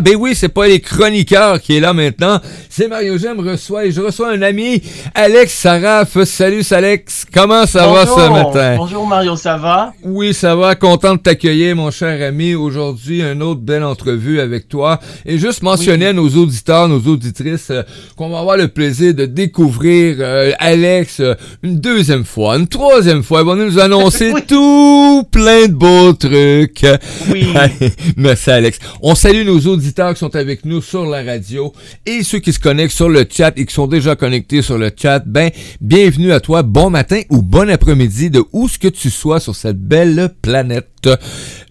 Ben oui, c'est pas les chroniqueurs qui est là maintenant. C'est Mario J'aime reçoit et je reçois un ami, Alex Saraf. Salut Alex, comment ça va ce matin? Bonjour Mario, ça va? Oui, ça va. Content de t'accueillir, mon cher ami. Aujourd'hui, une autre belle entrevue avec toi. Et juste mentionner à nos auditeurs, nos auditrices, euh, qu'on va avoir le plaisir de découvrir euh, Alex euh, une deuxième fois, une troisième fois. Il va nous annoncer tout plein de beaux trucs. Oui. Merci Alex. On salue nos auditeurs qui sont avec nous sur la radio et ceux qui se connectent sur le chat et qui sont déjà connectés sur le chat, ben, bienvenue à toi. Bon matin ou bon après-midi de où ce que tu sois sur cette belle planète.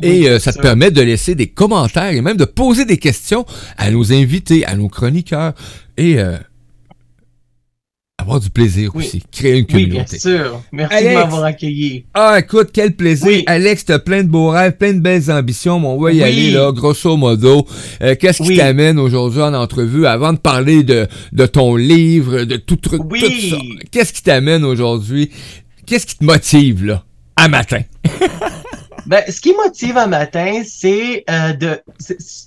Et euh, ça te permet de laisser des commentaires et même de poser des questions à nos invités, à nos chroniqueurs. Et euh, avoir du plaisir aussi, créer une communauté. Oui, bien sûr. Merci de m'avoir accueilli. Ah, écoute, quel plaisir. Alex, t'as plein de beaux rêves, plein de belles ambitions, mais on va y aller, là, grosso modo. Euh, qu'est-ce qui t'amène aujourd'hui en entrevue, avant de parler de, de ton livre, de tout, tout ça? Qu'est-ce qui t'amène aujourd'hui? Qu'est-ce qui te motive, là, à matin? ben, ce qui motive à matin, c'est euh, de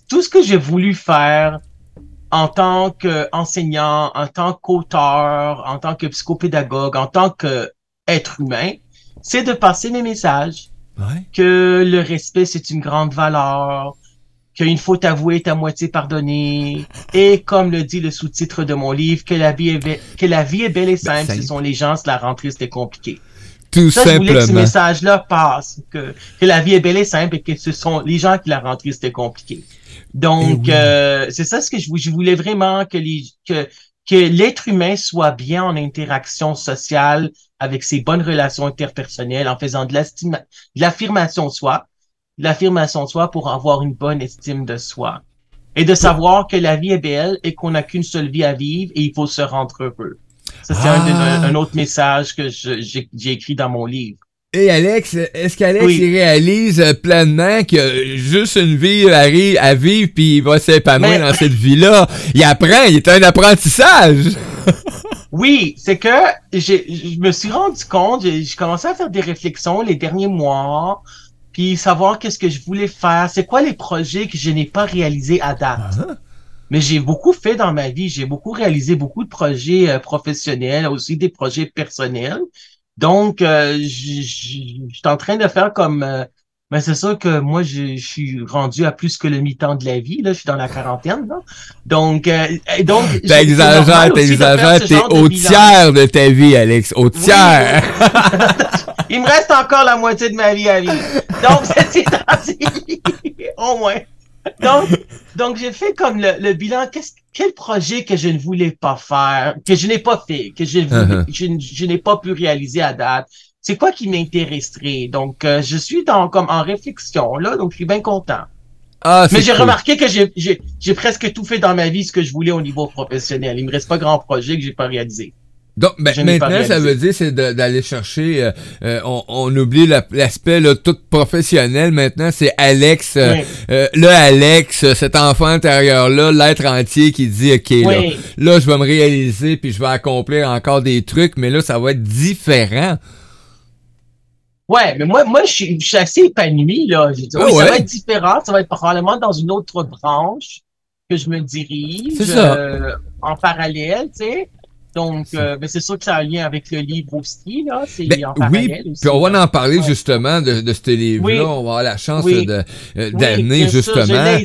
tout ce que j'ai voulu faire en tant qu'enseignant, en tant qu'auteur, en tant que psychopédagogue, en tant qu'être humain, c'est de passer mes messages. Que le respect, c'est une grande valeur, qu'une faute avouée est à moitié pardonnée, et comme le dit le sous-titre de mon livre, que la vie est, que la vie est belle et ben, simple, ce sont les gens qui la rendent triste et compliquée. Tout ça, simplement. Je voulais que ce message-là passe, que, que la vie est belle et simple et que ce sont les gens qui la rendent triste et compliquée. Donc, eh euh, c'est ça ce que je, je voulais vraiment que les, que, que l'être humain soit bien en interaction sociale avec ses bonnes relations interpersonnelles en faisant de l'affirmation de soi, l'affirmation de soi pour avoir une bonne estime de soi et de savoir que la vie est belle et qu'on n'a qu'une seule vie à vivre et il faut se rendre heureux. Ça, c'est un, un, autre message que j'ai écrit dans mon livre. Et Alex, est-ce qu'Alex réalise pleinement que juste une vie arrive à vivre puis il va s'épanouir dans cette vie-là? Il apprend, il est un apprentissage. oui, c'est que je me suis rendu compte, j'ai commencé à faire des réflexions les derniers mois, puis savoir qu'est-ce que je voulais faire, c'est quoi les projets que je n'ai pas réalisés à date. Ah. Mais j'ai beaucoup fait dans ma vie, j'ai beaucoup réalisé beaucoup de projets euh, professionnels, aussi des projets personnels. Donc, euh, je suis en train de faire comme... Euh, mais c'est sûr que moi, je suis rendu à plus que le mi-temps de la vie. Là, je suis dans la quarantaine. Là. Donc, euh, donc. T'exagères, t'exagères. T'es au tiers de ta vie, Alex. Au tiers. Il me reste encore la moitié de ma vie à vivre. Donc, c'est au moins. Donc, donc j'ai fait comme le, le bilan. Qu'est-ce, quel projet que je ne voulais pas faire, que je n'ai pas fait, que je, uh-huh. je, je n'ai pas pu réaliser à date? C'est quoi qui m'intéresserait? Donc, euh, je suis dans, comme en réflexion, là, donc je suis bien content. Ah, Mais j'ai remarqué que j'ai, j'ai, j'ai presque tout fait dans ma vie ce que je voulais au niveau professionnel. Il me reste pas grand projet que j'ai pas réalisé. Donc ben, maintenant, ça veut dire c'est d'aller chercher. Euh, euh, on, on, oublie l'aspect tout professionnel. Maintenant, c'est Alex, euh, le Alex, cet enfant intérieur là, l'être entier qui dit ok là, là, je vais me réaliser puis je vais accomplir encore des trucs, mais là, ça va être différent. Ouais, mais moi, moi, je suis, assez épanoui là. Dit, ah oui, ça va être différent. Ça va être probablement dans une autre branche que je me dirige en parallèle, tu sais. Donc, euh, ben, c'est sûr que ça a un lien avec le livre aussi, là. C'est ben, oui, puis on va en parler justement de, de ce livre-là. On va avoir la chance de euh, d'amener justement.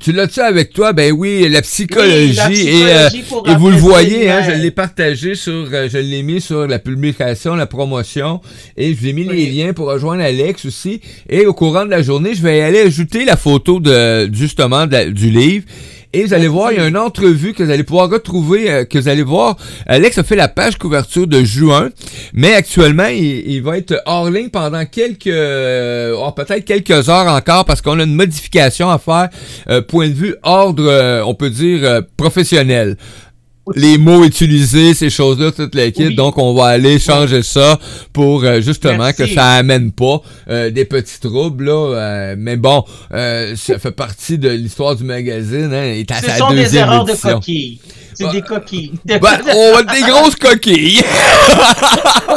Tu l'as-tu avec toi? Ben oui, la psychologie. et, euh, et vous le voyez, hein, je l'ai partagé sur, je l'ai mis sur la publication, la promotion, et je vous ai mis les liens pour rejoindre Alex aussi. Et au courant de la journée, je vais aller ajouter la photo de justement du livre. Et vous allez voir, il y a une entrevue que vous allez pouvoir retrouver, euh, que vous allez voir. Alex a fait la page couverture de juin, mais actuellement, il, va être hors ligne pendant quelques, euh, oh, peut-être quelques heures encore, parce qu'on a une modification à faire, euh, point de vue ordre, on peut dire professionnel les mots utilisés, ces choses-là, toute l'équipe. Donc, on va aller changer ça pour euh, justement que ça amène pas euh, des petits troubles. Là, euh, mais bon, ça fait partie de l'histoire du magazine. Hein, est à Ce sont des erreurs de coquille. C'est des coquilles. Ben, on va des grosses coquilles.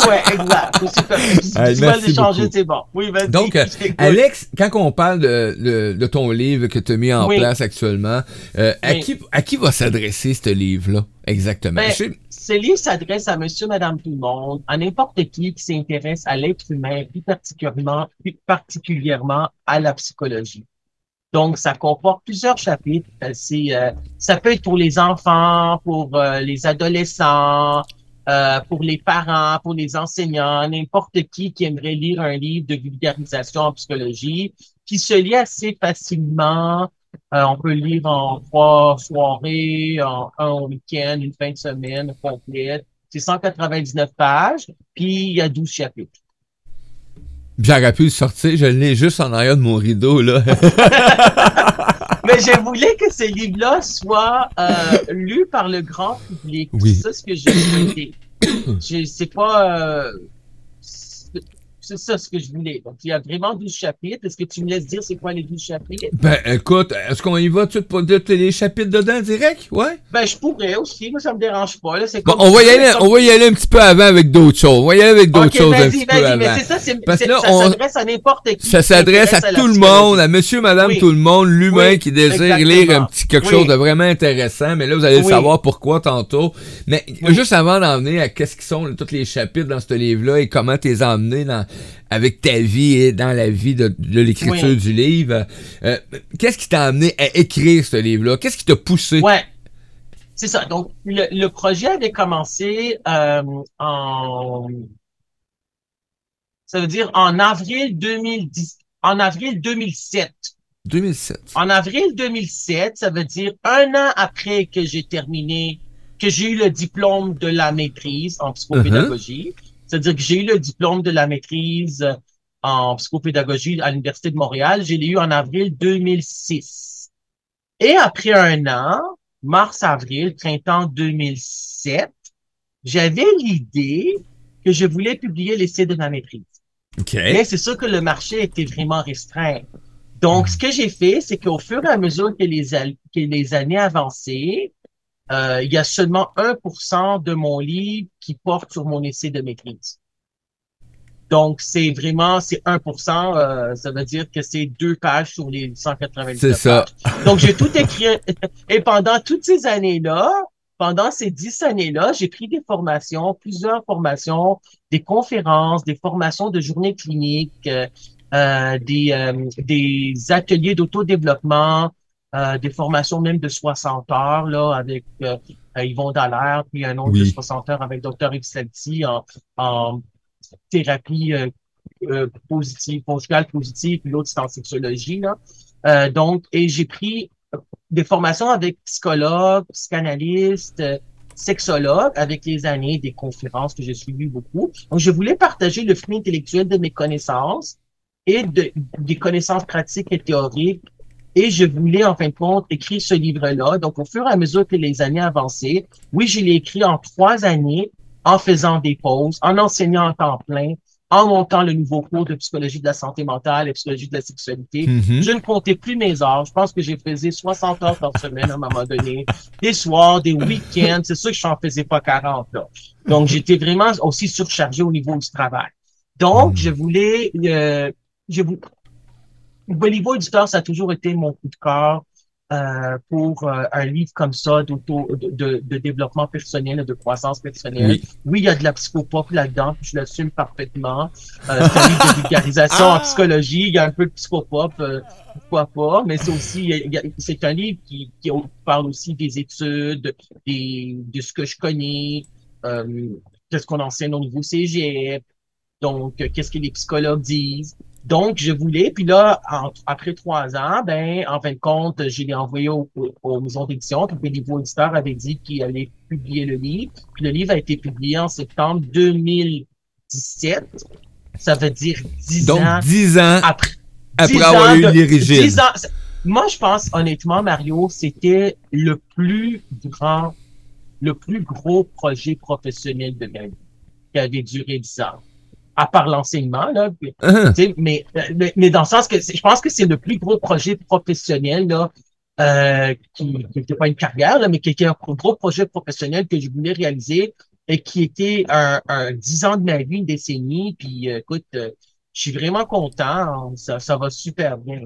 ouais, exact. Si tu veux l'échanger, c'est bon. Oui, vas-y. Donc, euh, Alex, quand on parle de, de, ton livre que tu as mis en place actuellement, euh, à, qui, à qui va s'adresser ce livre-là? Exactement? Ben, ce livre s'adresse à monsieur, madame, tout le monde, à n'importe qui qui s'intéresse à l'être humain, plus particulièrement, plus particulièrement à la psychologie. Donc, ça comporte plusieurs chapitres. Euh, c'est, euh, ça peut être pour les enfants, pour euh, les adolescents, pour les parents, pour les enseignants, n'importe qui qui aimerait lire un livre de vulgarisation en psychologie, qui se lit assez facilement. On peut lire en trois soirées, en un week-end, une fin de semaine complète. C'est 199 pages, puis il y a 12 chapitres. J'aurais pu le sortir, je l'ai juste en arrière de mon rideau, là. Mais je voulais que ce livre-là soit euh, lu par le grand public. Oui. C'est ça ce que j'ai voulu. Je sais pas. Euh, c'est ça ce que je voulais. Donc, il y a vraiment 12 chapitres. Est-ce que tu me laisses dire c'est quoi les 12 chapitres? Ben, écoute, est-ce qu'on y va tout pour dire les chapitres dedans direct? Ouais? Ben, je pourrais aussi. Moi, ça me dérange pas. Là. Bon, on, va y aller, on va y aller un petit peu avant avec d'autres choses. On va y aller avec d'autres choses un petit peu avant. Mais c'est ça, Parce là, ça s'adresse à n'importe qui. Ça s'adresse à, tout le monde, à monsieur, madame, tout le monde, l'humain qui désire lire un petit quelque chose de vraiment intéressant. Mais là, vous allez savoir pourquoi tantôt. Mais juste avant d'en venir à qu'est-ce qui sont tous les chapitres dans ce livre-là et comment t'es emmené dans avec ta vie et dans la vie de, l'écriture du livre. Euh, qu'est-ce qui t'a amené à écrire ce livre-là? Qu'est-ce qui t'a poussé? Ouais. C'est ça. Donc, le, projet avait commencé euh, en. Ça veut dire en avril 2010. En avril 2007. 2007. En avril 2007, ça veut dire un an après que j'ai terminé, que j'ai eu le diplôme de la maîtrise en psychopédagogie. Uh-huh. C'est-à-dire que j'ai eu le diplôme de la maîtrise en psychopédagogie à l'Université de Montréal. J'ai eu en avril 2006. Et après un an, mars-avril, printemps 2007, j'avais l'idée que je voulais publier l'essai de ma maîtrise. Mais c'est sûr que le marché était vraiment restreint. Donc, ce que j'ai fait, c'est qu'au fur et à mesure que les, que les années avançaient, euh, il y a seulement 1% de mon livre qui porte sur mon essai de maîtrise. Donc, c'est vraiment, c'est 1%, euh, ça veut dire que c'est deux pages sur les 190 C'est ça. Donc, j'ai tout écrit. Et pendant toutes ces années-là, pendant ces dix années-là, j'ai pris des formations, plusieurs formations, des conférences, des formations de journée clinique, euh, des, euh, des ateliers d'autodéveloppement, euh, des formations même de 60 heures là avec euh, Yvon Dallaire, puis un autre de 60 heures avec Dr. Yves en, en thérapie euh, euh, positive, conjugale positive, puis l'autre c'est en sexologie. Là. Euh, donc, et j'ai pris des formations avec psychologues, psychanalystes, sexologues avec les années, des conférences que j'ai suivies beaucoup. Donc, je voulais partager le fruit intellectuel de mes connaissances et de, des connaissances pratiques et théoriques et je voulais, en fin de compte, écrire ce livre-là. Donc, au fur et à mesure que les années avançaient, oui, je l'ai écrit en trois années, en faisant des pauses, en enseignant en temps plein, en montant le nouveau cours de psychologie de la santé mentale et psychologie de la sexualité. Mm-hmm. Je ne comptais plus mes heures. Je pense que j'ai faisais 60 heures par semaine à un moment donné. Des soirs, des week-ends. C'est sûr que je n'en faisais pas 40. Là. Donc, j'étais vraiment aussi surchargé au niveau du travail. Donc, mm. je voulais... Euh, je, niveau éditeur, ça a toujours été mon coup de cœur euh, pour euh, un livre comme ça de, de, de, développement personnel, de croissance personnelle. Oui, il y a de la psychopop là-dedans, je l'assume parfaitement. Euh, c'est un livre de vulgarisation en ah! psychologie, il y a un peu de psychopop, euh, pourquoi pas, mais c'est aussi, c'est un livre qui, qui, parle aussi des études, des, de ce que je connais, euh, qu'est-ce qu'on enseigne au niveau CGF, donc qu'est-ce que les psychologues disent. Donc, je voulais, puis là, après trois ans, ben, en fin de compte, je l'ai envoyé au, aux maisons d'édition, puis le niveau éditeur avait dit qu'il allait publier le livre. Puis le livre a été publié en septembre 2017. Ça veut dire dix ans. Donc, dix ans après, après avoir eu l'origine. Moi, je pense, honnêtement, Mario, c'était le plus grand, le plus gros projet professionnel de ma vie qui avait duré dix ans à part l'enseignement, là. Uh-huh. mais, mais, dans le sens que je pense que c'est le plus gros projet professionnel là, euh, qui n'était pas une carrière, là, mais qui était un gros projet professionnel que je voulais réaliser et qui était un, un 10 ans de ma vie, une décennie. Puis euh, écoute, euh, je suis vraiment content. Ça, ça va super bien.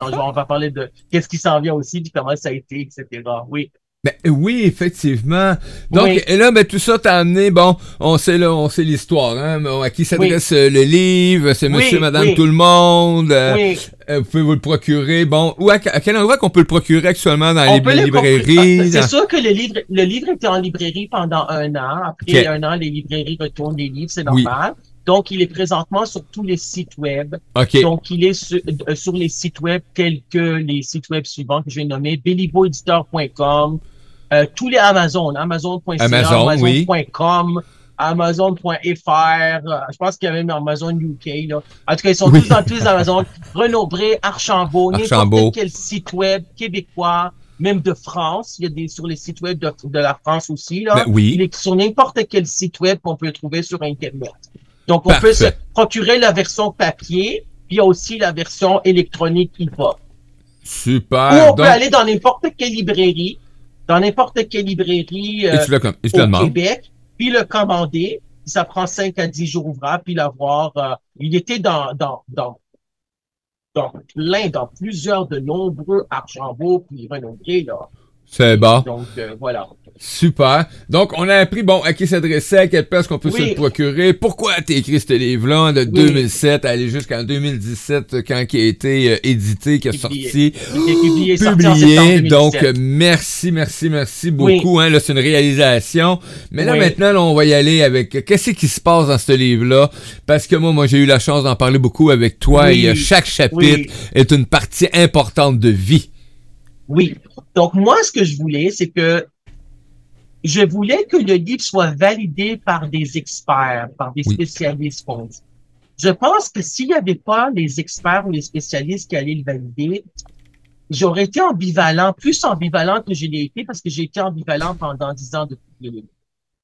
on va parler de qu'est-ce qui s'en vient aussi, puis comment ça a été, etc. Oui. Ben, oui, effectivement. Donc, et là, ben, tout ça t'a amené, bon, on sait là, on sait l'histoire, hein, à qui s'adresse euh, le livre, c'est monsieur, madame, tout le monde, euh, euh, vous pouvez vous le procurer, bon, ou à, quel endroit qu'on peut le procurer actuellement dans les librairies? C'est sûr que le livre, le livre était en librairie pendant un an, après un an, les librairies retournent les livres, c'est normal. Donc, il est présentement sur tous les sites web. Donc, il est sur, sur, les sites web tels que les sites web suivants que je vais nommer, bellivoeditor.com, euh, tous les Amazon, Amazon.ca, Amazon.com, Amazon.fr, euh, je pense qu'il y a même Amazon UK. Là. En tout cas, ils sont tous dans tous les Amazon. Renaud Bré, Archambault, n'importe quel site web québécois, même de France. Il y a des sur les sites web de, de la France aussi. Là. Ben oui. Il est sur n'importe quel site web qu'on peut trouver sur Internet. Donc, on peut se procurer la version papier, puis il y a aussi la version électronique hip-hop. Super. Ou on peut aller dans n'importe quelle librairie dans n'importe quelle librairie euh, au Québec, puis le commander. Ça prend 5 à 10 jours ouvrables, puis l'avoir. Euh, il était dans, dans, dans, dans plein, dans plusieurs de nombreux Archambault, puis renommés, là. C'est bon. Donc, euh, voilà. Super. Donc, on a appris, bon, à qui s'adresser, à quelle place qu'on peut se le procurer. Pourquoi as écrit ce livre-là de 2007 à aller jusqu'en 2017 quand il a été euh, édité, qui a sorti, publié. publié. Donc, merci, merci, merci beaucoup. Hein, là, c'est une réalisation. Mais là, maintenant, on va y aller avec qu'est-ce qui se passe dans ce livre-là? Parce que moi, moi, j'ai eu la chance d'en parler beaucoup avec toi et chaque chapitre est une partie importante de vie. Oui. Donc, moi, ce que je voulais, c'est que je voulais que le livre soit validé par des experts, par des spécialistes. Je pense que s'il n'y avait pas les experts ou les spécialistes qui allaient le valider, j'aurais été ambivalent, plus ambivalent que je l'ai été parce que j'ai été ambivalent pendant dix ans de livre.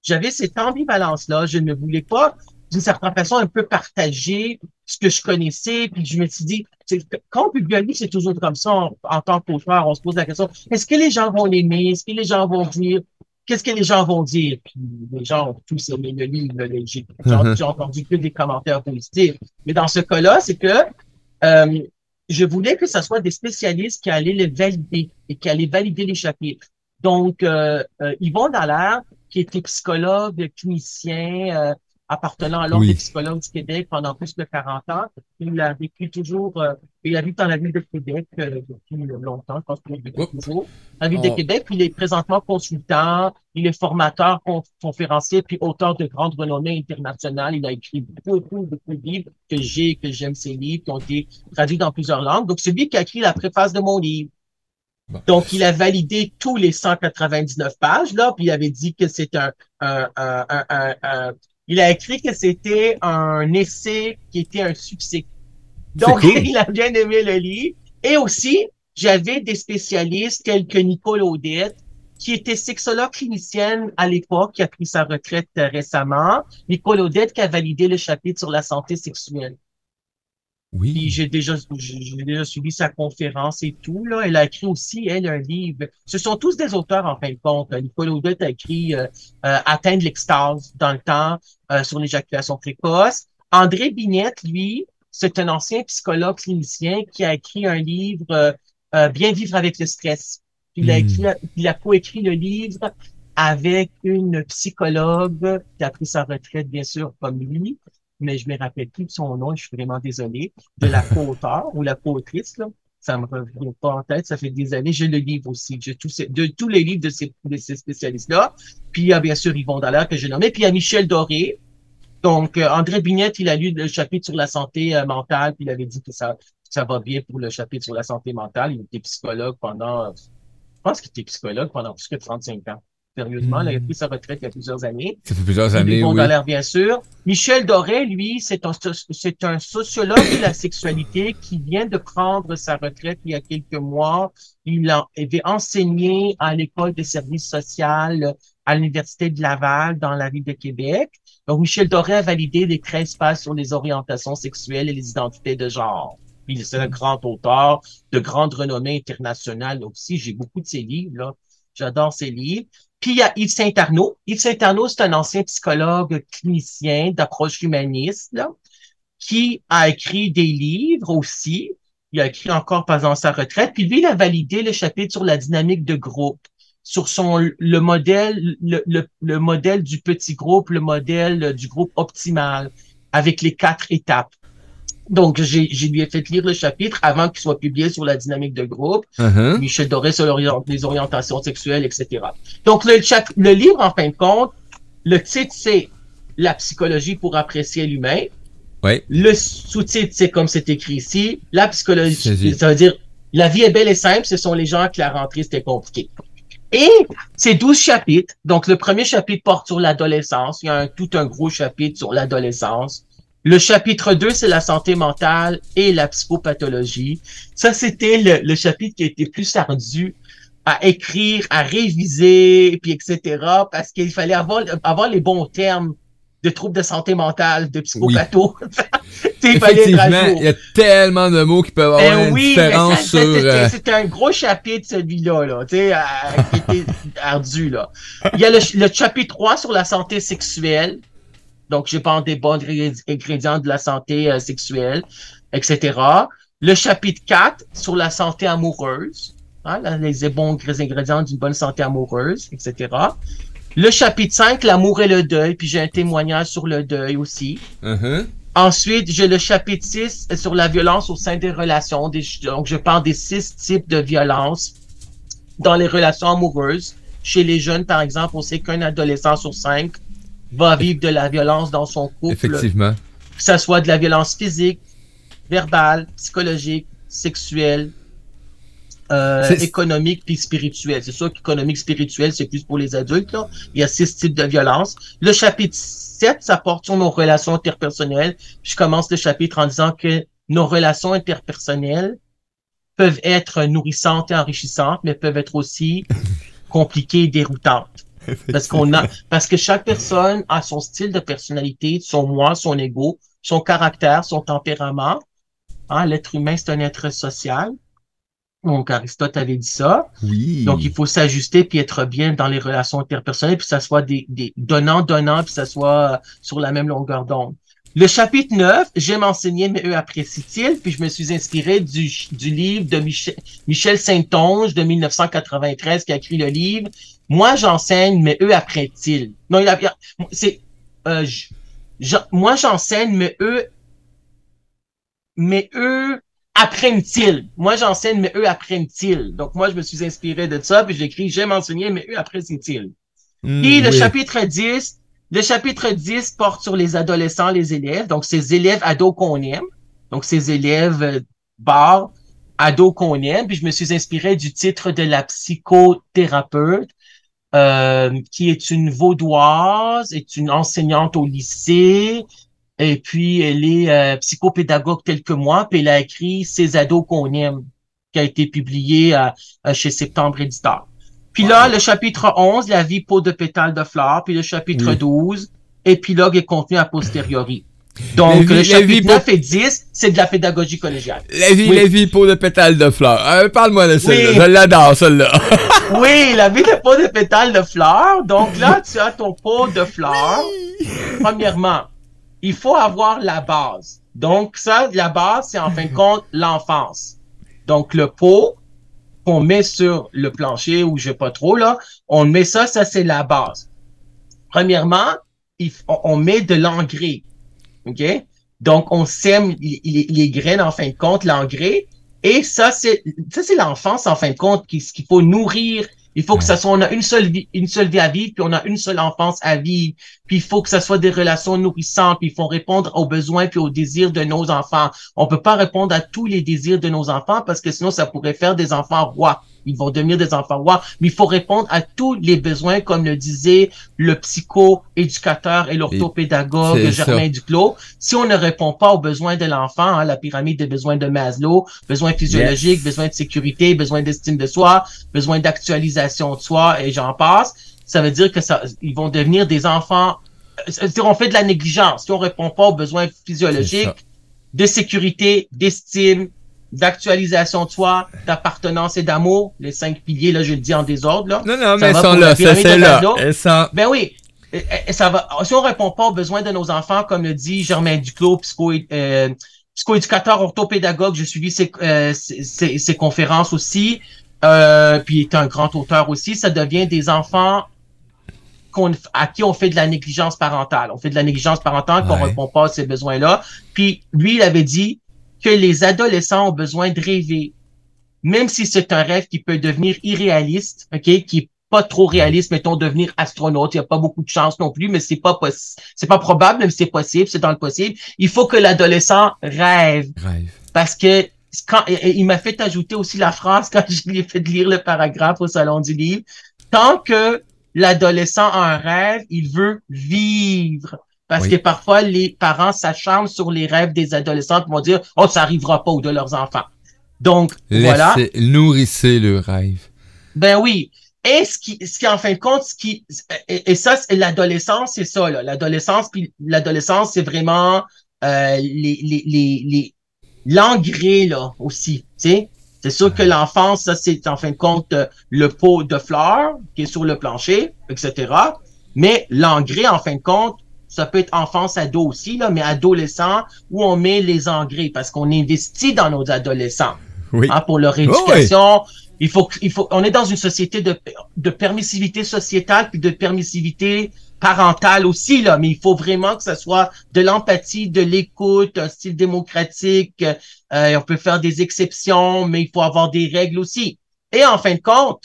J'avais cette ambivalence-là. Je ne voulais pas, d'une certaine façon, un peu partager ce que je connaissais. Puis je me suis dit, quand on publie un livre, c'est toujours comme ça en, tant qu'auteur. On se pose la question, est-ce que les gens vont l'aimer? Est-ce que les gens vont dire, qu'est-ce que les gens vont dire? Puis les gens ont tous aimé le livre. Uh-huh. J'ai entendu que des commentaires positifs. Mais dans ce cas-là, c'est que euh, je voulais que ce soit des spécialistes qui allaient le valider et qui allaient valider les chapitres. Donc, euh, euh, Yvon Dallaire, qui était psychologue, clinicien, euh, appartenant à l'Ordre des psychologues du Québec pendant plus de 40 ans. Il a vécu toujours, euh, il habite dans la ville de Québec euh, depuis longtemps, je pense qu'il vit toujours. La ville de oh. Québec, il est présentement consultant, il est formateur, conférencier, puis auteur de grandes renommées internationales. Il a écrit beaucoup, beaucoup de livres que j'ai, que j'aime ces livres, qui ont été traduits dans plusieurs langues. Donc, c'est lui qui a écrit la préface de mon livre. Donc, il a validé tous les 199 pages, là, puis il avait dit que c'est un, un, un, un il a écrit que c'était un essai qui était un succès. Donc, il a bien aimé le livre. Et aussi, j'avais des spécialistes tels que Nicole Odette, qui était sexologue clinicienne à l'époque, qui a pris sa retraite récemment. Nicole Odette qui a validé le chapitre sur la santé sexuelle. Oui. j'ai déjà, j'ai déjà suivi sa conférence et tout, là. Elle a écrit aussi, elle, un livre. Ce sont tous des auteurs, en fin de compte. Nicole Audette a écrit euh, euh, Atteindre l'extase dans le temps euh, sur l'éjaculation précoce. André Bignette, lui, c'est un ancien psychologue clinicien qui a écrit un livre Bien vivre avec le stress. Il a hmm. écrit, il a coécrit le livre avec une psychologue qui a pris sa retraite, bien sûr, comme lui, mais je me rappelle plus de son nom, je suis vraiment désolé, de la co-auteur ou la co-autrice, là. Ça me revient pas en tête, ça fait des années. J'ai le livre aussi, j'ai tous, de tous les livres de ces, de ces spécialistes-là. Puis il y a bien sûr Yvon Dallaire que j'ai nommé, puis il y a Michel Doré. Donc, euh, André Bignette, il a lu le chapitre sur la santé euh, mentale, puis il avait dit que ça, ça va bien pour le chapitre sur la santé mentale. Il était psychologue pendant, je pense qu'il était psychologue pendant plus que 35 ans sérieusement. Il a pris sa retraite il y a plusieurs années. Ça fait plusieurs années, oui. l'air, bien sûr. Michel Doré, lui, c'est un, c'est un sociologue de la sexualité qui vient de prendre sa retraite il y a quelques mois. Il, avait enseigné à l'école de services sociaux à l'Université de Laval dans la ville de Québec. Donc, Michel Doré a validé les 13 pages sur les orientations sexuelles et les identités de genre. Puis c'est un grand auteur de grande renommée internationale aussi. J'ai beaucoup de ses livres, là. J'adore ses livres. Puis il y a Yves Saint-Arnaud. Yves Saint-Arnaud, c'est un ancien psychologue clinicien d'approche humaniste, là, qui a écrit des livres aussi. Il a écrit encore pendant sa retraite. Puis lui, il a validé le chapitre sur la dynamique de groupe, sur son le modèle, le, le, le modèle du petit groupe, le modèle du groupe optimal, avec les quatre étapes. Donc, j'ai, lui ai fait lire le chapitre avant qu'il soit publié sur la dynamique de groupe. Uh-huh. Michel Doré sur les orientations sexuelles, etc. Donc, le, le livre, en fin de compte, le titre, c'est La psychologie pour apprécier l'humain. Oui. Le sous-titre, c'est comme c'est écrit ici. La psychologie, ça veut dire la vie est belle et simple, ce sont les gens qui la rentrée, c'était compliqué. Et c'est 12 chapitres. Donc, le premier chapitre porte sur l'adolescence. Il y a un, tout un gros chapitre sur l'adolescence. Le chapitre 2, c'est la santé mentale et la psychopathologie. Ça, c'était le, le, chapitre qui a été plus ardu à écrire, à réviser, puis etc. Parce qu'il fallait avoir, avoir les bons termes de troubles de santé mentale, de psychopatho. Effectivement, il y a tellement de mots qui peuvent avoir ben une différence sur... Euh, c'était un gros chapitre, celui-là, là, tu sais, euh, qui était ardu, là. Il y a le, le chapitre 3 sur la santé sexuelle. Donc, je pense des bons ingrédients de la santé euh, sexuelle, etc. Le chapitre 4 sur la santé amoureuse, hein, les bons ingrédients d'une bonne santé amoureuse, etc. Le chapitre 5, l'amour et le deuil, puis j'ai un témoignage sur le deuil aussi. Uh-huh. Ensuite, j'ai le chapitre 6 sur la violence au sein des relations. donc, je parle des six types de violence dans les relations amoureuses. Chez les jeunes, par exemple, on sait qu'un adolescent sur cinq va vivre de la violence dans son couple. Effectivement. Que ce soit de la violence physique, verbale, psychologique, sexuelle, euh, économique puis spirituelle. C'est sûr qu'économique, spirituelle, c'est plus pour les adultes. Là. Il y a six types de violence. Le chapitre 7, ça porte sur nos relations interpersonnelles. Je commence le chapitre en disant que nos relations interpersonnelles peuvent être nourrissantes et enrichissantes, mais peuvent être aussi compliquées et déroutantes. Parce qu'on a, parce que chaque personne a son style de personnalité, son moi, son ego, son caractère, son tempérament. Hein, L'être humain, c'est un être social. Donc, Aristote avait dit ça. Oui. Donc, il faut s'ajuster puis être bien dans les relations interpersonnelles, puis que ça soit des, des donnants-donnants, puis que ça soit sur la même longueur d'onde. Le chapitre 9, j'aime enseigner, mais eux apprécient-ils, puis je me suis inspiré du, du livre de Michel, Michel Saint-Onge de 1993 qui a écrit le livre moi, j'enseigne, mais eux apprennent-ils? Non, il a, c'est, euh, moi, j'enseigne, mais eux, mais eux apprennent-ils? Moi, j'enseigne, mais eux apprennent-ils? Donc, moi, je me suis inspiré de ça, puis j'écris, j'aime enseigner, mais eux apprennent-ils? Hmm, puis, le chapitre 10, le chapitre 10 porte sur les adolescents, les élèves, donc ces élèves ados qu'on aime, donc ces élèves euh, barres, ados qu'on aime, puis je me suis inspiré du titre de la psychothérapeute euh, qui est une vaudoise, est une enseignante au lycée, et puis elle est euh, psychopédagogue quelques mois, puis elle a écrit Ces ados qu'on aime, qui a été publié euh, chez Septembre Éditeur. Puis là, le chapitre 11, La vie peau de pétale de fleurs, puis le chapitre 12, Épilogue et contenu a posteriori. Donc, le chapitre 9 et 10, c'est de la pédagogie collégiale. La vie, la vie, peau de pétale de fleurs. Euh, Parle-moi de celle-là. Je l'adore, celle-là. oui, la vie de peau de pétale de fleurs. Donc là, tu as ton pot de fleurs. Premièrement, il faut avoir la base. Donc, ça, la base, c'est en fin de compte l'enfance. Donc, le pot qu'on met sur le plancher ou je sais pas trop, là, on met ça, ça, c'est la base. Premièrement, on met de l'engrais OK? Donc, on sème les, graines, en fin de compte, l'engrais. Et ça, c'est ça c'est l'enfance, en fin de compte, qu'il faut nourrir. Il faut que ça soit, on a une seule vie, une seule vie à vivre, puis on a une seule enfance à vivre. Puis il faut que ça soit des relations nourrissantes, puis il faut répondre aux besoins puis aux désirs de nos enfants. On peut pas répondre à tous les désirs de nos enfants parce que sinon ça pourrait faire des enfants rois ils vont devenir des enfants. Rois, mais il faut répondre à tous les besoins, comme le disait le psycho-éducateur et l'orthopédagogue Germain Duclos. Si on ne répond pas aux besoins de l'enfant, hein, la pyramide des besoins de Maslow, besoins physiologiques, besoins de sécurité, besoins d'estime de soi, besoins d'actualisation de soi, et j'en passe, ça veut dire que ça, ils vont devenir des enfants, c'est-à-dire on fait de la négligence. Si on répond pas aux besoins physiologiques, de sécurité, d'estime, d'actualisation de soi, d'appartenance et d'amour, les cinq piliers, là, je le dis en désordre, là. Non, non, mais elles sont là, c'est là. Ben oui. ça va, si on répond pas aux besoins de nos enfants, comme le dit Germain Duclos, psycho, euh, psychoéducateur orthopédagogue, j'ai suivi ses, euh, ses, ses, conférences aussi, euh, puis il est un grand auteur aussi, ça devient des enfants à qui on fait de la négligence parentale. On fait de la négligence parentale qu'on répond pas à ces besoins-là. Puis lui, il avait dit que les adolescents ont besoin de rêver. Même si c'est un rêve qui peut devenir irréaliste, OK, qui est pas trop réaliste, mettons, devenir astronaute. Il n'y a pas beaucoup de chance non plus, mais c'est pas possible. C'est pas probable, mais c'est possible, c'est dans le possible. Il faut que l'adolescent rêve. rêve. Parce que quand, il m'a fait ajouter aussi la phrase quand je lui ai fait lire le paragraphe au salon du livre. Tant que l'adolescent a un rêve, il veut vivre. Parce que parfois, les parents s'acharnent sur les rêves des adolescents pour dire « Oh, ça arrivera pas ou de leurs enfants. » Donc, voilà. Nourrissez le rêve. Ben oui. Et ce qui, ce qui en fin de compte, ce qui, et, ça, c'est l'adolescence, c'est ça, là. L'adolescence, puis l'adolescence, c'est vraiment euh, les, les, les, l'engrais, là, aussi, tu sais. C'est sûr que l'enfance, ça, c'est en fin de compte euh, le pot de fleurs qui est sur le plancher, etc. Mais l'engrais, en fin de compte, ça peut être enfance, ado aussi, là, mais adolescent, où on met les engrais parce qu'on investit dans nos adolescents oui. hein, pour leur oh, éducation. Il faut, il faut, on est dans une société de, de permissivité sociétale puis de permissivité parentale aussi, là, mais il faut vraiment que ce soit de l'empathie, de l'écoute, un style démocratique. Euh, on peut faire des exceptions, mais il faut avoir des règles aussi. Et en fin de compte,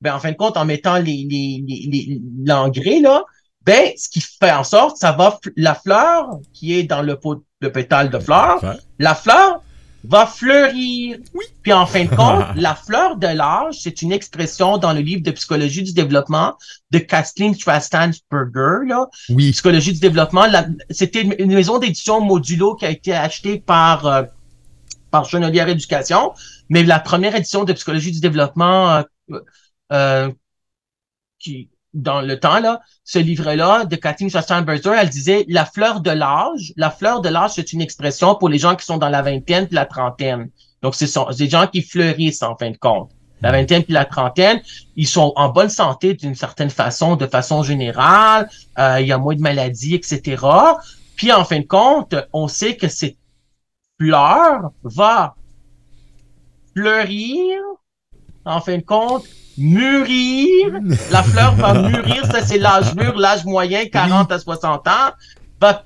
ben, en fin de compte, en mettant les, les, l'engrais, là, ben, ce qui fait en sorte, ça va, la fleur qui est dans le pot de pétale de fleur, la fleur va fleurir. Oui. Puis en fin de compte, la fleur de l'âge, c'est une expression dans le livre de psychologie du développement de Kathleen Strastansberger, là. Oui. Psychologie du développement. C'était une maison d'édition modulo qui a été achetée par, euh, par Chenelière Éducation. Mais la première édition de psychologie du développement, euh, euh qui, dans le temps, là, ce livre-là de Kathleen Schastan-Berger, elle disait la fleur de l'âge. La fleur de l'âge, c'est une expression pour les gens qui sont dans la vingtaine puis la trentaine. Donc, ce sont des gens qui fleurissent en fin de compte. La vingtaine puis la trentaine, ils sont en bonne santé d'une certaine façon, de façon générale. Euh, il y a moins de maladies, etc. Puis en fin de compte, on sait que cette fleur va fleurir, en fin de compte, mûrir. La fleur va mûrir, ça c'est l'âge mûr, l'âge moyen, 40 à 60 ans, va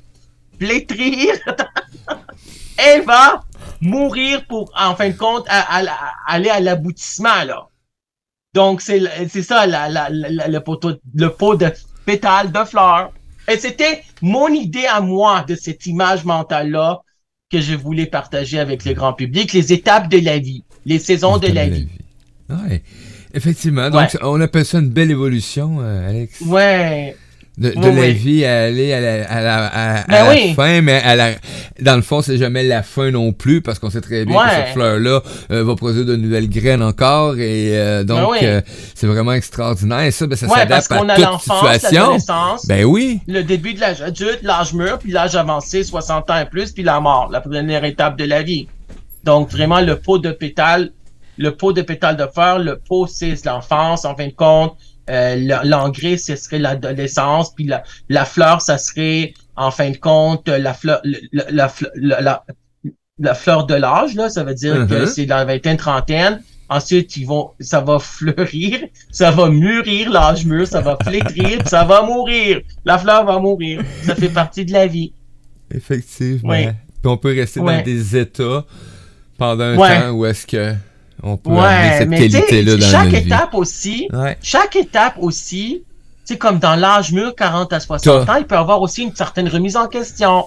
flétrir. Elle va mourir pour, en fin de compte, aller à l'aboutissement, là. Donc, c'est ça, la, la, le, pot, le pot de pétales de fleurs. Et c'était mon idée à moi de cette image mentale-là que je voulais partager avec le grand public, les étapes de la vie, les saisons de la, vie. Ouais. Effectivement. Donc, on appelle ça une belle évolution, euh, Alex. Ouais. De, la vie à aller à la, à la, à, ben la fin, mais à la, dans le fond, c'est jamais la fin non plus, parce qu'on sait très bien que cette fleur-là euh, va produire de nouvelles graines encore, et euh, ben donc c'est vraiment extraordinaire. Et ça, ben, ça s'adapte à toute situation. Ben oui. Le début de l'âge adulte, l'âge mûr, puis l'âge avancé, 60 ans et plus, puis la mort, la première étape de la vie. Donc vraiment le pot de pétale le pot de pétales de fleurs, le pot, c'est l'enfance, en fin de compte. Euh, l'engrais, ce serait l'adolescence, puis la, la, fleur, ça serait, en fin de compte, la fleur, la, la, la, fleur de l'âge, là, ça veut dire que uh-huh. c'est dans la vingtaine, trentaine. Ensuite, ils vont, ça va fleurir, ça va mûrir, l'âge mûr, ça va flétrir, ça va mourir. La fleur va mourir. Ça fait partie de la vie. Effectivement. Puis on peut rester dans des états pendant un temps où est-ce que on peut ouais, cette qualité-là dans chaque étape aussi, chaque étape aussi, c'est comme dans l'âge mûr, 40 à 60 ans, il peut y avoir aussi une certaine remise en question.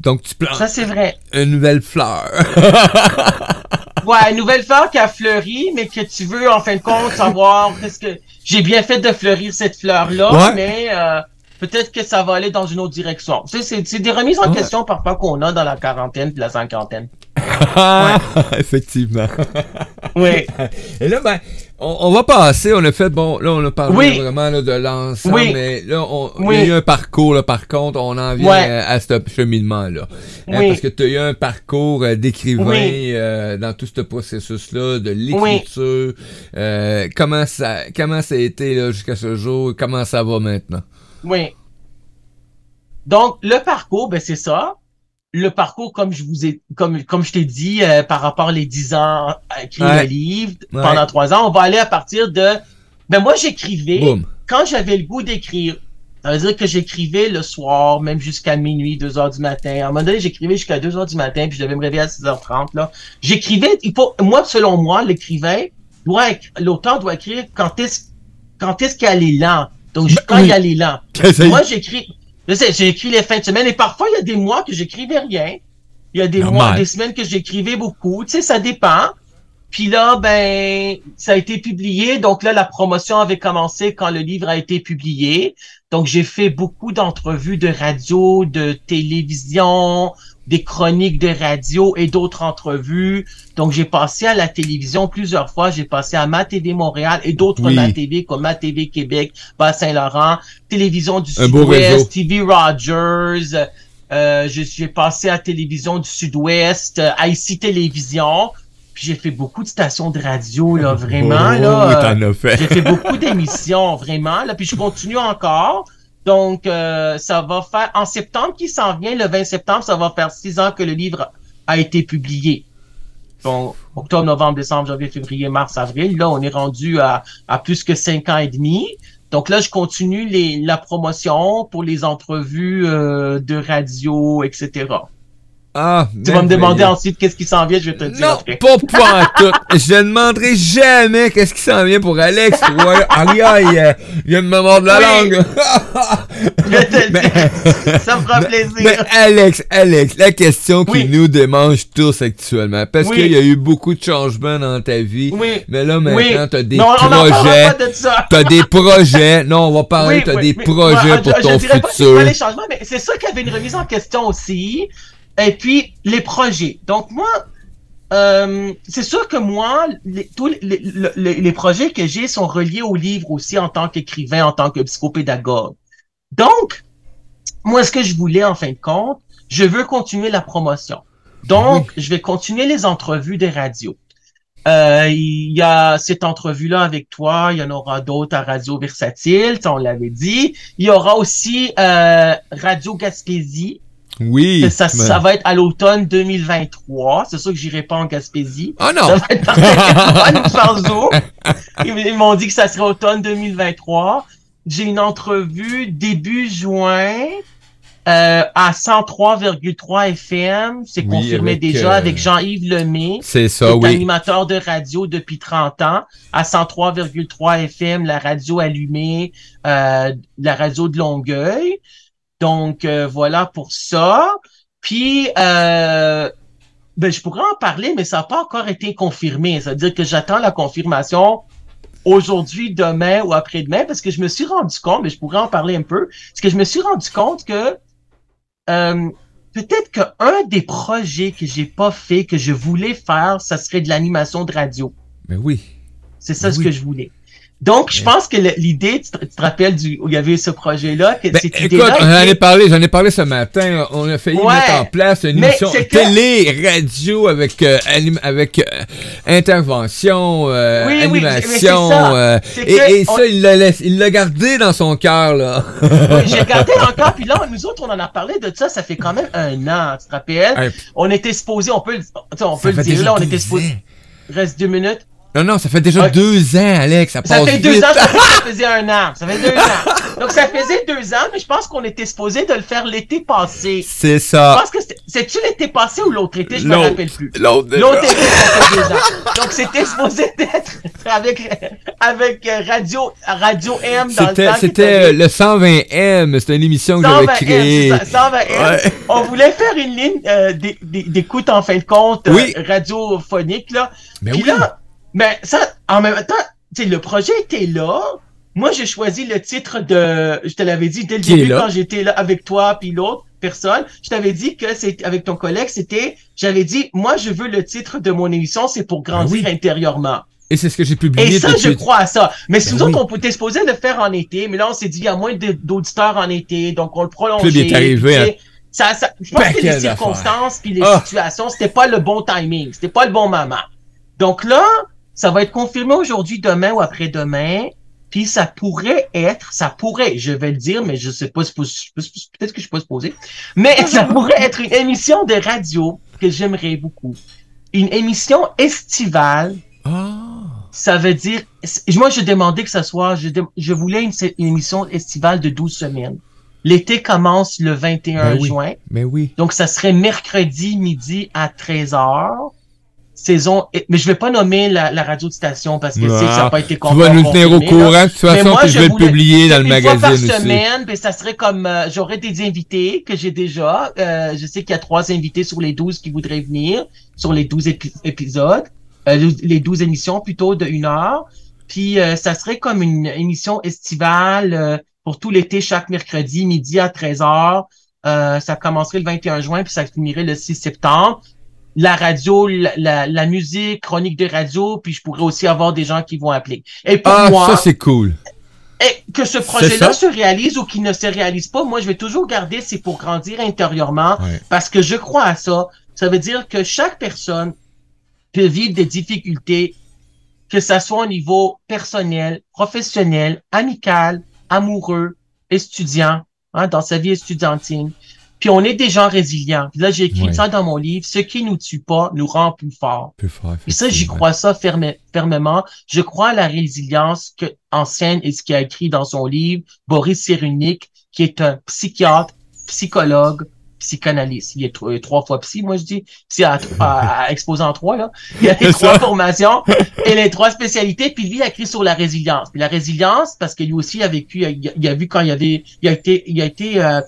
Donc tu plantes. Ça c'est vrai. Une nouvelle fleur. ouais, une nouvelle fleur qui a fleuri, mais que tu veux en fin de compte savoir est-ce que j'ai bien fait de fleurir cette fleur-là, mais euh, peut-être que ça va aller dans une autre direction. C'est des remises en question parfois qu'on a dans la quarantaine et la cinquantaine. Effectivement. oui. Et là, ben, on, va passer, on a fait, bon, là, on a parlé vraiment là, de l'ensemble, mais là, on, il y a eu un parcours, là, par contre, on en vient à, ce cheminement-là. Hein, parce que tu as eu un parcours euh, d'écrivain euh, dans tout ce processus-là, de l'écriture. Euh, comment, ça, comment ça a été là, jusqu'à ce jour? Comment ça va maintenant? Oui. Donc, le parcours, ben, c'est ça le parcours, comme je vous ai, comme, comme je t'ai dit, euh, par rapport à les 10 ans à écrire un livre pendant trois ans, on va aller à partir de. Ben moi, j'écrivais quand j'avais le goût d'écrire. Ça veut dire que j'écrivais le soir, même jusqu'à minuit, 2 heures du matin. À un moment donné, j'écrivais jusqu'à 2 heures du matin, puis je devais me réveiller à 6h30. Là. J'écrivais, il faut, moi, selon moi, l'écrivain doit, l'auteur doit écrire quand est-ce, quand est-ce qu'il y a l'élan. Donc, ben quand il y a l'élan. moi, j'écris, je sais, j'ai écrit les fins de semaine et parfois, il y a des mois que j'écrivais rien. Il y a des mois, des semaines que j'écrivais beaucoup. Tu sais, ça dépend. Puis là, ben, ça a été publié. Donc là, la promotion avait commencé quand le livre a été publié. Donc, j'ai fait beaucoup d'entrevues de radio, de télévision, des chroniques de radio et d'autres entrevues. Donc, j'ai passé à la télévision plusieurs fois. J'ai passé à Ma TV Montréal et d'autres Ma TV comme Ma TV Québec, Bas-Saint-Laurent, Télévision du Sud-Ouest, TV Rogers. Euh, j'ai passé à Télévision du Sud-Ouest, euh, IC Télévision. Puis j'ai fait beaucoup de stations de radio, là, vraiment. Oh, là, fait. J'ai fait beaucoup d'émissions, vraiment. Là, puis je continue encore. Donc, euh, ça va faire en septembre qui s'en vient, le 20 septembre, ça va faire six ans que le livre a été publié. Donc, octobre, novembre, décembre, janvier, février, mars, avril. Là, on est rendu à, plus que cinq ans et demi. Donc là, je continue la promotion pour les entrevues euh, de radio, etc. Ah, tu vas me demander ensuite qu'est-ce qui s'en vient, je vais te dire. Non, pas pour tout. Je ne demanderai jamais qu'est-ce qui s'en vient pour Alex. Ouais, aïe, aïe, il vient de me mordre la langue. je te. Ça me fera plaisir. Mais Alex, Alex, la question qui nous démange tous actuellement, parce qu'il y a eu beaucoup de changements dans ta vie. Oui. Mais là, maintenant, t'as des non, projets. T'as des projets. Non, on va parler, t'as des projets pour ton futur. Pas pas les changements, mais c'est ça qu'il y avait une remise en question aussi. Et puis, les projets. Donc, moi, euh, c'est sûr que moi, les, tous les, les, projets que j'ai sont reliés au livre aussi en tant qu'écrivain, en tant que psychopédagogue. Donc, moi, ce que je voulais, en fin de compte, je veux continuer la promotion. Donc, je vais continuer les entrevues des radios. Euh, il y a cette entrevue-là avec toi, il y en aura d'autres à Radio Versatile, on l'avait dit. Il y aura aussi euh, Radio Gaspésie, oui. Ça, ça va être à l'automne 2023. C'est sûr que j'irai pas en Gaspésie. Ah non! Ça va être par, Ils, m'ont dit que ça serait automne 2023. J'ai une entrevue début juin euh, à 103,3 FM. C'est confirmé déjà euh, avec Jean-Yves Lemay. C'est ça, oui. animateur de radio depuis 30 ans. À 103,3 FM, la radio allumée, euh, la radio de Longueuil. Donc, euh, voilà pour ça. Puis, euh, ben, je pourrais en parler, mais ça n'a pas encore été confirmé. C'est-à-dire que j'attends la confirmation aujourd'hui, demain ou après-demain, parce que je me suis rendu compte, mais je pourrais en parler un peu, parce que je me suis rendu compte que euh, peut-être qu'un des projets que j'ai pas fait, que je voulais faire, ça serait de l'animation de radio. Mais oui. C'est ça ce que je voulais. Donc, je pense que l'idée, tu, te rappelles du, où il y avait ce projet-là, que ben, Écoute, j'en ai parlé, j'en ai parlé ce matin. On a failli mettre en place une émission télé, radio avec euh, avec euh, intervention, euh, animation. et, ça, il l'a il l'a gardé dans son cœur là. oui, j'ai gardé encore. Puis là, nous autres, on en a parlé de ça. Ça fait quand même un an. Tu te rappelles? On était supposé, on peut, on peut le dire là, on était supposé. Reste deux minutes. Non, non, ça fait déjà deux ans, Alex. Ça, ça fait deux ans, ça, faisait un an. Ça fait deux ans. Donc, ça faisait deux ans, mais je pense qu'on était supposé de le faire l'été passé. C'est ça. Je pense que c'est-tu l'été passé ou l'autre été? Je me rappelle plus. L'autre L'autre été, ça fait deux ans. Donc, c'était supposé d'être avec, avec euh, Radio, Radio M dans le temps. C'était le 120M. C'était une émission que j'avais créée. 120M. On voulait faire une ligne euh, d'écoute, en fin de compte, oui. euh, radiophonique, là. Mais Puis oui. là, mais ça, en même temps, tu sais, le projet était là. Moi, j'ai choisi le titre de, je te l'avais dit dès le début quand j'étais là avec toi puis l'autre personne. Je t'avais dit que c'est avec ton collègue, c'était, j'avais dit, moi, je veux le titre de mon émission, c'est pour grandir intérieurement. Et c'est ce que j'ai publié. Et ça, je crois à ça. Mais ben souvent, on peut supposé le faire en été, mais là, on s'est dit, il y a moins d'auditeurs en été, donc on le prolonge. est arrivé. Hein. Ça, ça, je pense que les circonstances puis les ah. situations, c'était pas le bon timing, c'était pas le bon moment. Donc là, ça va être confirmé aujourd'hui, demain ou après-demain. Puis ça pourrait être, ça pourrait, je vais le dire, mais je sais pas, peut-être que je peux se poser, mais ça pourrait être une émission de radio que j'aimerais beaucoup. Une émission estivale. Ah. Ça veut dire, moi je demandais que ça soit, je, je voulais une, émission estivale de 12 semaines. L'été commence le 21 ben juin. Mais oui. Donc ça serait mercredi midi à 13h saison. Mais je vais pas nommer la, la radio de station parce que ça n'a pas été Tu vas nous tenir au courant de toute façon que je vais le publier dans le magazine fois par semaine, puis ça serait comme euh, j'aurais des invités que j'ai déjà. Euh, je sais qu'il y a trois invités sur les 12 qui voudraient venir sur les 12 épisodes, euh, les 12 émissions plutôt de une heure. Puis ça serait comme une émission estivale pour tout l'été chaque mercredi midi à 13h. ça commencerait le 21 juin puis ça finirait le 6 septembre la radio, la, la, musique, chronique de radio, puis je pourrais aussi avoir des gens qui vont appeler. Et pour ah, moi, ça c'est cool. Et que ce projet-là se réalise ou qu'il ne se réalise pas, moi je vais toujours garder, c'est pour grandir intérieurement, parce que je crois à ça. Ça veut dire que chaque personne peut vivre des difficultés, que ça soit au niveau personnel, professionnel, amical, amoureux, étudiant, hein, dans sa vie estudiantine. Puis on est des gens résilients. là, j'ai écrit ça dans mon livre. Ce qui nous tue pas nous rend plus forts. Plus fort. Et ça, j'y crois ça fermement. Je crois à la résilience que enseigne et ce qu'il a écrit dans son livre Boris Cyrulnik, qui est un psychiatre, psychologue, psychanalyste. Il est trois fois psy, moi je dis. Psy à, à, en trois, là. Il a les trois formations et les trois spécialités. Puis lui, il a écrit sur la résilience. Puis la résilience, parce que lui aussi il a vécu, il a, vu quand il y avait, il a été, il a été euh,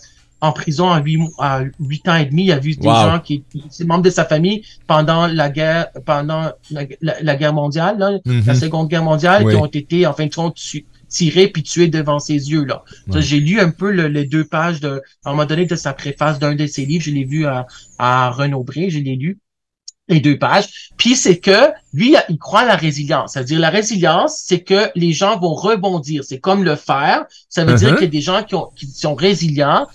en prison à huit, à huit ans et demi. Il a vu des gens qui, c'est membres de sa famille pendant la guerre, pendant la, guerre mondiale, la mhm. seconde guerre mondiale, qui ont été, en fin de compte, tirés puis tués devant ses yeux, là. J'ai lu un peu les deux pages de, à un moment donné, de sa préface d'un de ses livres. Je l'ai vu à, à Renaud Bré, je l'ai lu les deux pages. Puis c'est que lui, il croit à la résilience. C'est-à-dire la résilience, c'est que les gens vont rebondir. C'est comme le fer. Ça veut dire qu'il y a des gens qui, ont, qui sont résilients.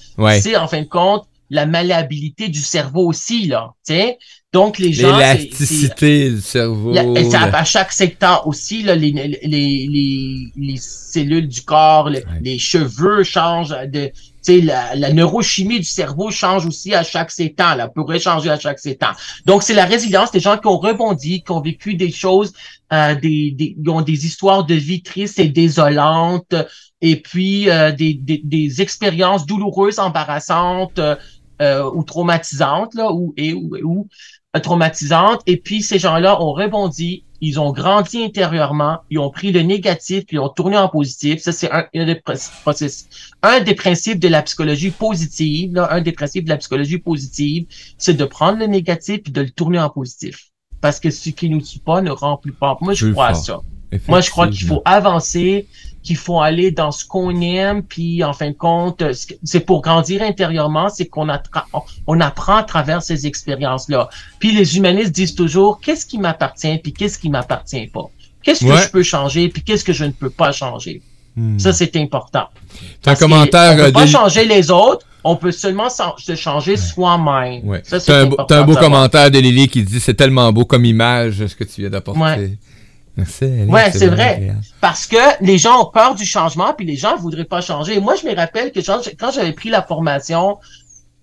C'est en fin de compte la malléabilité du cerveau aussi là. sais? Donc les gens, l'élasticité du cerveau. à chaque secteur aussi là, les, les, les, les cellules du corps, les cheveux changent de la, la, neurochimie du cerveau change aussi à chaque sept ans, là, pourrait changer à chaque sept ans. Donc, c'est la résilience des gens qui ont rebondi, qui ont vécu des choses, euh, des, des, qui ont des histoires de vie tristes et désolantes, et puis euh, des, des, des, expériences douloureuses, embarrassantes euh, ou traumatisantes, là, ou, et, ou, ou traumatisantes. Et puis, ces gens-là ont rebondi ils ont grandi intérieurement, ils ont pris le négatif, puis ils ont tourné en positif. Ça, c'est un, un, des, un des principes de la psychologie positive. Là, un des principes de la psychologie positive, c'est de prendre le négatif et de le tourner en positif. Parce que ce qui nous tue pas ne rend plus fort. Moi, je crois à ça. Moi, je crois qu'il faut avancer, qu'il faut aller dans ce qu'on aime, puis en fin de compte, c'est pour grandir intérieurement, c'est qu'on on apprend à travers ces expériences-là. Puis les humanistes disent toujours, qu'est-ce qui m'appartient, puis qu'est-ce qui m'appartient pas? Qu'est-ce que je peux changer, puis qu'est-ce que je ne peux pas changer? Hmm. Ça, c'est important. un commentaire. On peut pas changer les autres, on peut seulement se changer soi-même. Ouais. c'est un, un, beau commentaire de Lily qui dit c'est tellement beau comme image ce que tu viens d'apporter. Merci. ouais, c'est vrai. Parce que les gens ont peur du changement, puis les gens ne voudraient pas changer. moi, je me rappelle que quand j'avais pris la formation,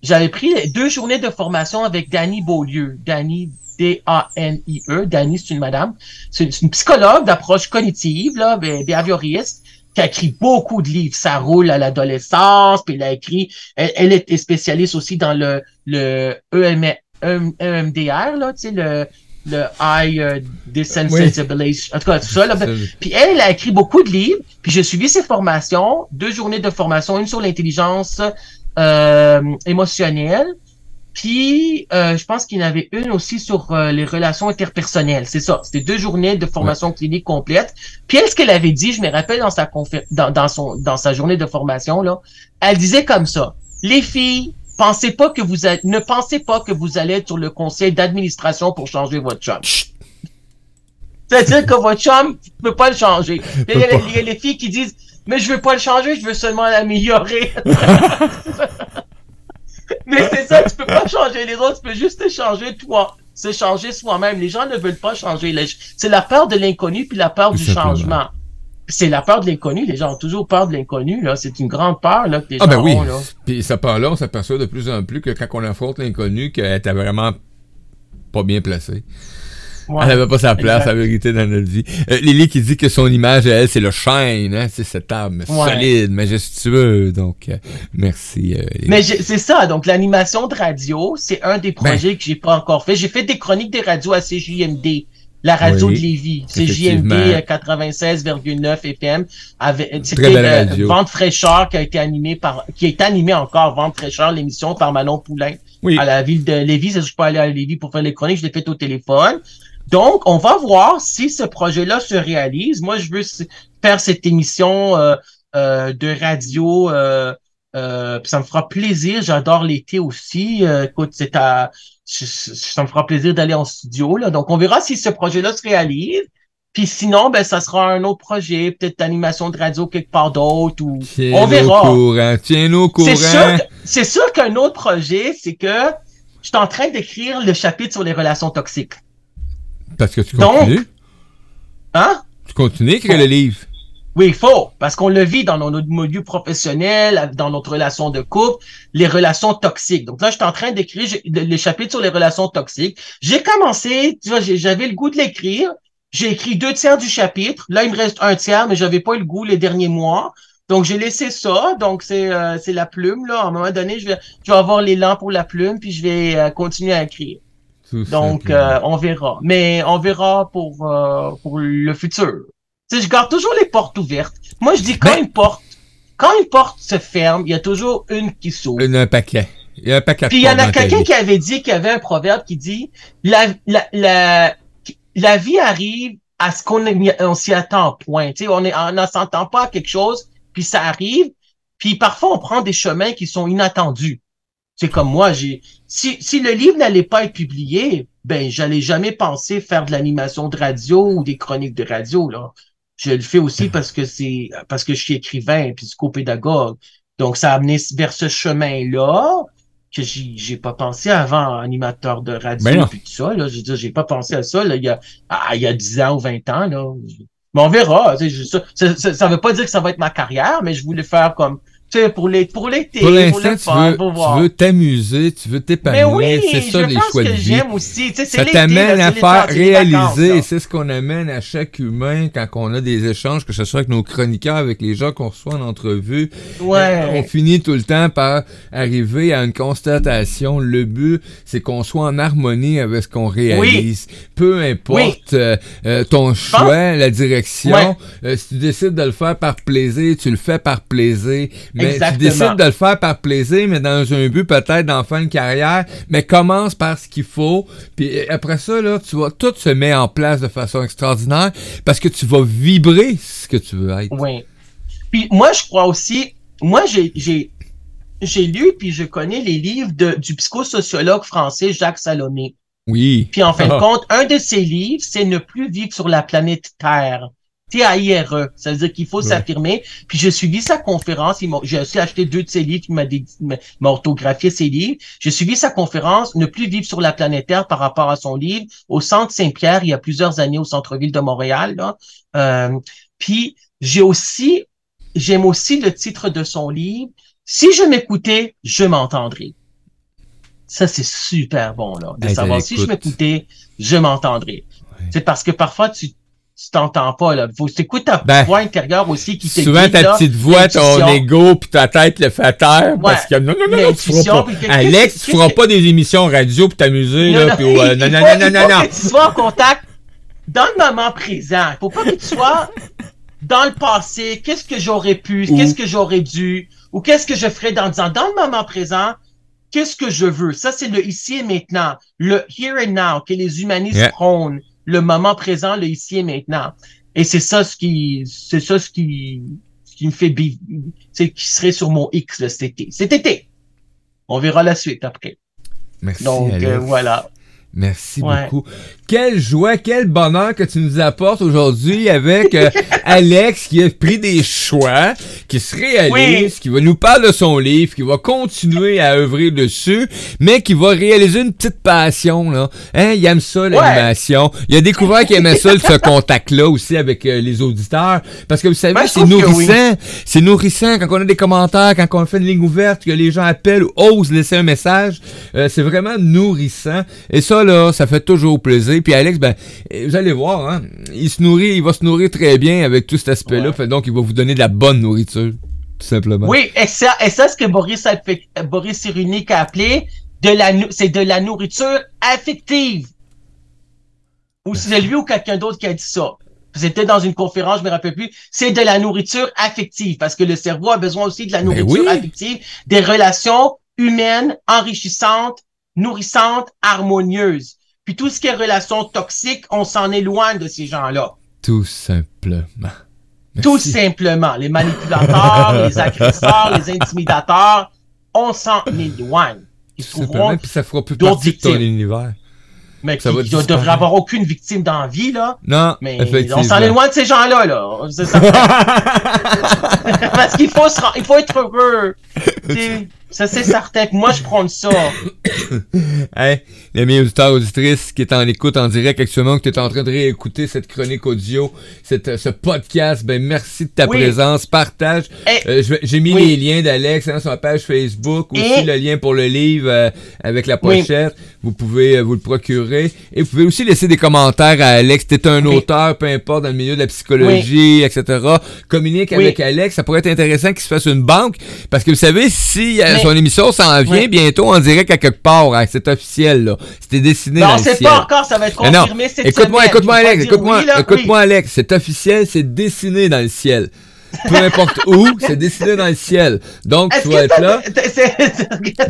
j'avais pris deux journées de formation avec Danny Beaulieu. Danny D-A-N-I-E. Danny, c'est une madame. C'est une psychologue d'approche cognitive, là, behavioriste, qui a écrit beaucoup de livres. Ça roule à l'adolescence, puis elle a écrit, elle, était spécialiste aussi dans le, le EMDR, là, tu sais, le le Eye euh, Desensitization. En tout cas, tout ça. Là. Puis elle, elle a écrit beaucoup de livres. Puis j'ai suivi ses formations, deux journées de formation, une sur l'intelligence euh, émotionnelle. Puis euh, je pense qu'il y en avait une aussi sur euh, les relations interpersonnelles. C'est ça. C'était deux journées de formation clinique complète. Puis elle, ce qu'elle avait dit, je me rappelle dans sa dans, dans son dans sa journée de formation là, elle disait comme ça les filles, pensez pas que vous ne pensez pas que vous allez être sur le conseil d'administration pour changer votre job. C'est-à-dire que votre chum, tu peux pas le changer. Il y, a, les filles qui disent, mais je veux pas le changer, je veux seulement l'améliorer. mais c'est ça, tu peux pas changer les autres, tu peux juste te changer toi. Se changer soi-même. Les gens ne veulent pas changer. C'est la peur de l'inconnu puis la peur du changement c'est la peur de l'inconnu. Les gens ont toujours peur de l'inconnu. Là, c'est une grande peur là que les ah, ben gens ben oui. Là. Puis cette peur-là, on s'aperçoit de plus en plus que quand on affronte l'inconnu, qu'elle était vraiment pas bien placée. Elle n'avait pas sa place, la vérité, dans notre vie. Euh, Lily qui dit que son image, elle, c'est le shine, hein? c'est cette âme solide, majestueux. Donc, euh, merci. Euh, Mais c'est ça, donc l'animation de radio, c'est un des ben. projets que j'ai pas encore fait. J'ai fait des chroniques des radios à CJMD la radio de Lévis. C'est JMD 96,9 FM. C'était Vente fraîcheur qui a été animé par, qui est animé encore Vente fraîcheur, l'émission par Manon Poulain. À la ville de Lévis. Je peux aller à Lévis pour faire les chroniques. Je l'ai fait au téléphone. Donc, on va voir si ce projet-là se réalise. Moi, je veux faire cette émission euh, euh, de radio. Euh, ça me fera plaisir. J'adore l'été aussi. écoute, c'est à ça me fera plaisir d'aller en studio. Là. Donc, on verra si ce projet-là se réalise. Puis sinon, ben, ça sera un autre projet, peut-être d'animation de radio quelque part d'autre ou on verra. Courant. Tiens-nous au courant. C'est sûr, qu'un autre projet, c'est que je suis en train d'écrire le chapitre sur les relations toxiques. Parce que tu continues. Donc, hein? Tu continues à écrire le livre. Oui, il faut, parce qu'on le vit dans notre milieu professionnel, dans notre relation de couple, les relations toxiques. Donc là, je suis en train d'écrire les chapitres sur les relations toxiques. J'ai commencé, tu vois, j'avais le goût de l'écrire. J'ai écrit deux tiers du chapitre. Là, il me reste un tiers, mais j'avais pas eu le goût les derniers mois. Donc, j'ai laissé ça. Donc, c'est euh, c'est la plume. Là. À un moment donné, je vais, je vais avoir l'élan pour la plume, puis je vais euh, continuer à écrire. Donc, euh, on verra. Mais on verra pour, pour le futur sais, je garde toujours les portes ouvertes. Moi, je dis quand ben- une porte, quand une porte se ferme, il y a toujours une qui s'ouvre. Un paquet. Il y a un paquet. Puis il y en a quelqu'un qui avait dit qu'il y avait un proverbe qui dit la la la, la vie arrive à ce qu'on on s'y attend point. Tu sais, on est on ne s'entend pas à quelque chose, puis ça arrive. Puis parfois on prend des chemins qui sont inattendus. C'est comme moi, j'ai si si le livre n'allait pas être publié, ben j'allais jamais penser faire de l'animation de radio ou des chroniques de radio là. Je le fais aussi parce que c'est parce que je suis écrivain puis psychopédagogue. Donc, ça a amené vers ce chemin-là que j'ai pas pensé avant animateur de radio ben puis tout ça. Là. Je j'ai pas pensé à ça là, il, y a, ah, il y a 10 ans ou 20 ans. Là. Mais on verra. Ça, ça, ça veut pas dire que ça va être ma carrière, mais je voulais faire comme tu sais, pour l'été, pour l'été, pour l'instant, tu, veux, tu veux t'amuser, tu veux t'épanouir, oui, c'est ça les choix de vie. Aussi. Ça t'amène à faire réaliser, c'est ce qu'on amène à chaque humain quand on a des échanges, que ce soit avec nos chroniqueurs, avec les gens qu'on reçoit en entrevue. Ouais. On finit tout le temps par arriver à une constatation. Le but, c'est qu'on soit en harmonie avec ce qu'on réalise. Peu importe euh, euh, ton choix, la direction. Euh, si tu décides de le faire par plaisir, tu le fais par plaisir mais tu décides de le faire par plaisir, mais dans un but peut-être d'en faire une carrière, mais commence par ce qu'il faut. Puis après ça, là, tu vois, tout se met en place de façon extraordinaire parce que tu vas vibrer ce que tu veux être. Oui. Puis moi, je crois aussi, moi, j'ai, j'ai, j'ai lu puis je connais les livres de, du psychosociologue français Jacques Salomé. Oui. Puis en fin de compte, un de ses livres, c'est Ne plus vivre sur la planète Terre. T-A-I-R-E. Ça veut dire qu'il faut s'affirmer. Puis j'ai suivi sa conférence. J'ai aussi acheté deux de ses livres qui m'a orthographié ses livres. J'ai suivi sa conférence Ne plus vivre sur la planète Terre par rapport à son livre au Centre Saint-Pierre il y a plusieurs années au centre-ville de Montréal. Là. Euh, puis j'ai aussi, j'aime aussi le titre de son livre. Si je m'écoutais, je m'entendrais. Ça, c'est super bon, là, de savoir si je m'écoutais, je m'entendrais. C'est parce que parfois, tu tu t'entends pas, là. Faut t'écouter ta ben, voix intérieure aussi qui te Souvent, ta petite voix, ton ego, puis ta tête le fait taire, parce que non, non, non, non, tu feras pas. Alex, tu feras pas des émissions radio pour t'amuser, là, non, non, non, non, non, non. que tu sois en contact dans le moment présent. Faut pas que tu sois dans le passé. Qu'est-ce que j'aurais pu? Qu'est-ce que j'aurais dû? Ou qu'est-ce que je ferais dans le Dans le moment présent, qu'est-ce que je veux? Ça, c'est le ici et maintenant. Le here and now que les humanistes prônent le moment présent, le ici et maintenant. Et c'est ça ce qui, c'est ça ce qui, ce qui me fait, c'est qui serait sur mon X de cet été. Cet été. On verra la suite après. Merci. Donc euh, voilà. Merci beaucoup. Quelle joie, quel bonheur que tu nous apportes aujourd'hui avec euh, Alex qui a pris des choix, qui se réalise, qui va nous parler de son livre, qui va continuer à œuvrer dessus, mais qui va réaliser une petite passion. Là. Hein, il aime ça, l'animation. Il a découvert qu'il aimait ça, ce contact-là aussi avec euh, les auditeurs. Parce que vous savez, c'est nourrissant. C'est nourrissant quand on a des commentaires, quand on fait une ligne ouverte, que les gens appellent ou osent laisser un message. Euh, c'est vraiment nourrissant. Et ça, là, ça fait toujours plaisir. Puis Alex, ben, vous allez voir, hein, il se nourrit, il va se nourrir très bien avec tout cet aspect-là. Donc, il va vous donner de la bonne nourriture, tout simplement. Oui, et ça, et ça ce que Boris, a Boris Cyrulnik a appelé, de la, c'est de la nourriture affective. Ou c'est lui ou quelqu'un d'autre qui a dit ça. C'était dans une conférence, je me rappelle plus. C'est de la nourriture affective parce que le cerveau a besoin aussi de la ben nourriture affective, des relations humaines enrichissantes, nourrissantes, harmonieuses. Puis tout ce qui est relations toxiques, on s'en éloigne de ces gens-là. Tout simplement. Tout simplement. Les manipulateurs, les agresseurs, les intimidateurs, on s'en éloigne. Ils trouveront puis ça fera plus partie de ton univers. Mais ça il ne devrait avoir aucune victime d'envie, là. Non, mais on s'en loin de ces gens-là, là. Parce qu'il faut, il faut être heureux. Ça, c'est certain que moi, je prends ça. hey, les auditeurs, auditrices qui est en écoute en direct actuellement, que tu es en train de réécouter cette chronique audio, cette, ce podcast, ben merci de ta présence, partage. Euh, j'ai mis les liens d'Alex hein, sur ma page Facebook, aussi le lien pour le livre euh, avec la pochette. Vous pouvez euh, vous le procurer. Et vous pouvez aussi laisser des commentaires à Alex. T'es un auteur, peu importe, dans le milieu de la psychologie, etc. Communique avec Alex. Ça pourrait être intéressant qu'il se fasse une banque. Parce que vous savez, si son émission s'en vient bientôt en direct à quelque part. Hein, c'est officiel, là. C'était dessiné non, dans le ciel. Non, c'est pas encore, ça va être confirmé cette Écoute-moi, écoute-moi, Alex, écoute-moi, écoute-moi, Alex. C'est officiel, c'est dessiné dans le ciel. Peu importe où, c'est dessiné dans le ciel. Donc, tu vas être là.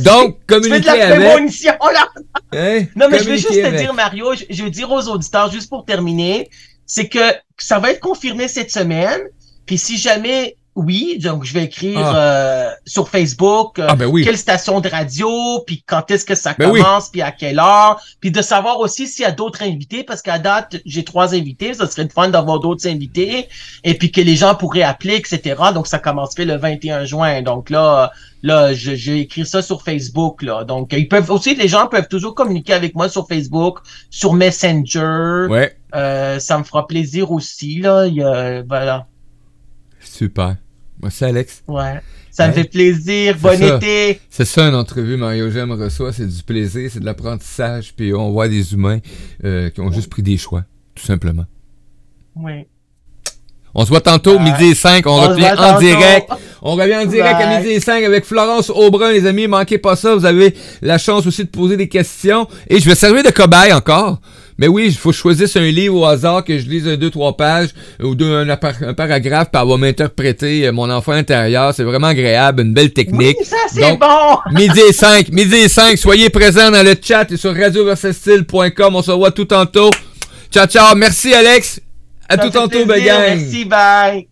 Donc, communiquer avec. là. Hein? Non, mais je veux juste te dire, Mario, je veux dire aux auditeurs, juste pour terminer, c'est que ça va être confirmé cette semaine. Puis si jamais oui, donc je vais écrire ah. euh, sur Facebook euh, ah, ben quelle station de radio, puis quand est-ce que ça ben commence, puis à quelle heure, puis de savoir aussi s'il y a d'autres invités, parce qu'à date, j'ai trois invités, ça serait fun d'avoir d'autres invités, et puis que les gens pourraient appeler, etc. Donc ça commencerait le 21 juin. Donc là, là, vais écrire ça sur Facebook. Là. Donc ils peuvent aussi, les gens peuvent toujours communiquer avec moi sur Facebook, sur Messenger. Ouais. Euh, ça me fera plaisir aussi. Là. Il y a, voilà. Super. Merci, Alex. Ouais. Ça me fait plaisir. Bon été. C'est ça une entrevue, Mario J'aime reçoit. C'est du plaisir, c'est de l'apprentissage. Puis on voit des humains euh, qui ont juste pris des choix, tout simplement. Oui. On se voit tantôt, midi et 5. On, revient en direct. On revient en direct à midi et 5 avec Florence Aubrin, les amis. Manquez pas ça. Vous avez la chance aussi de poser des questions. Et je vais servir de cobaye encore. Mais oui, il faut choisir un livre au hasard, que je lise un, deux, trois pages, ou deux, un, paragraphe, pour avoir m'interpréter euh, mon enfant intérieur. C'est vraiment agréable, une belle technique. Oui, ça, c'est bon! midi et 5, midi et 5, soyez présents dans le chat et sur radioversestyle.com. On se voit tout tantôt. Ciao, ciao. Merci, Alex. À tout tantôt, bye Merci, bye.